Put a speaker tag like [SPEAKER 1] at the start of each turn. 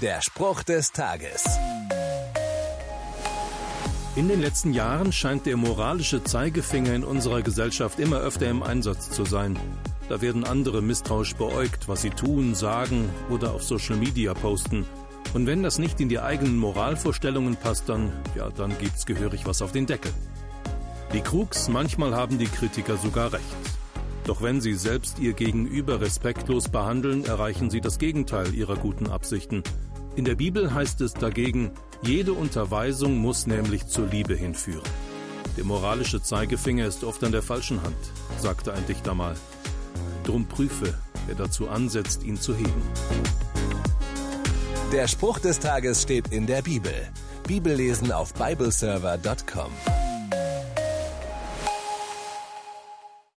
[SPEAKER 1] Der Spruch des Tages.
[SPEAKER 2] In den letzten Jahren scheint der moralische Zeigefinger in unserer Gesellschaft immer öfter im Einsatz zu sein. Da werden andere misstrauisch beäugt, was sie tun, sagen oder auf Social Media posten. Und wenn das nicht in die eigenen Moralvorstellungen passt, dann, ja, dann gibt's gehörig was auf den Deckel. Die Krugs, manchmal haben die Kritiker sogar recht. Doch wenn sie selbst ihr Gegenüber respektlos behandeln, erreichen sie das Gegenteil ihrer guten Absichten. In der Bibel heißt es dagegen, jede Unterweisung muss nämlich zur Liebe hinführen. Der moralische Zeigefinger ist oft an der falschen Hand, sagte ein Dichter mal. Drum prüfe, wer dazu ansetzt, ihn zu heben.
[SPEAKER 1] Der Spruch des Tages steht in der Bibel. Bibellesen auf bibleserver.com.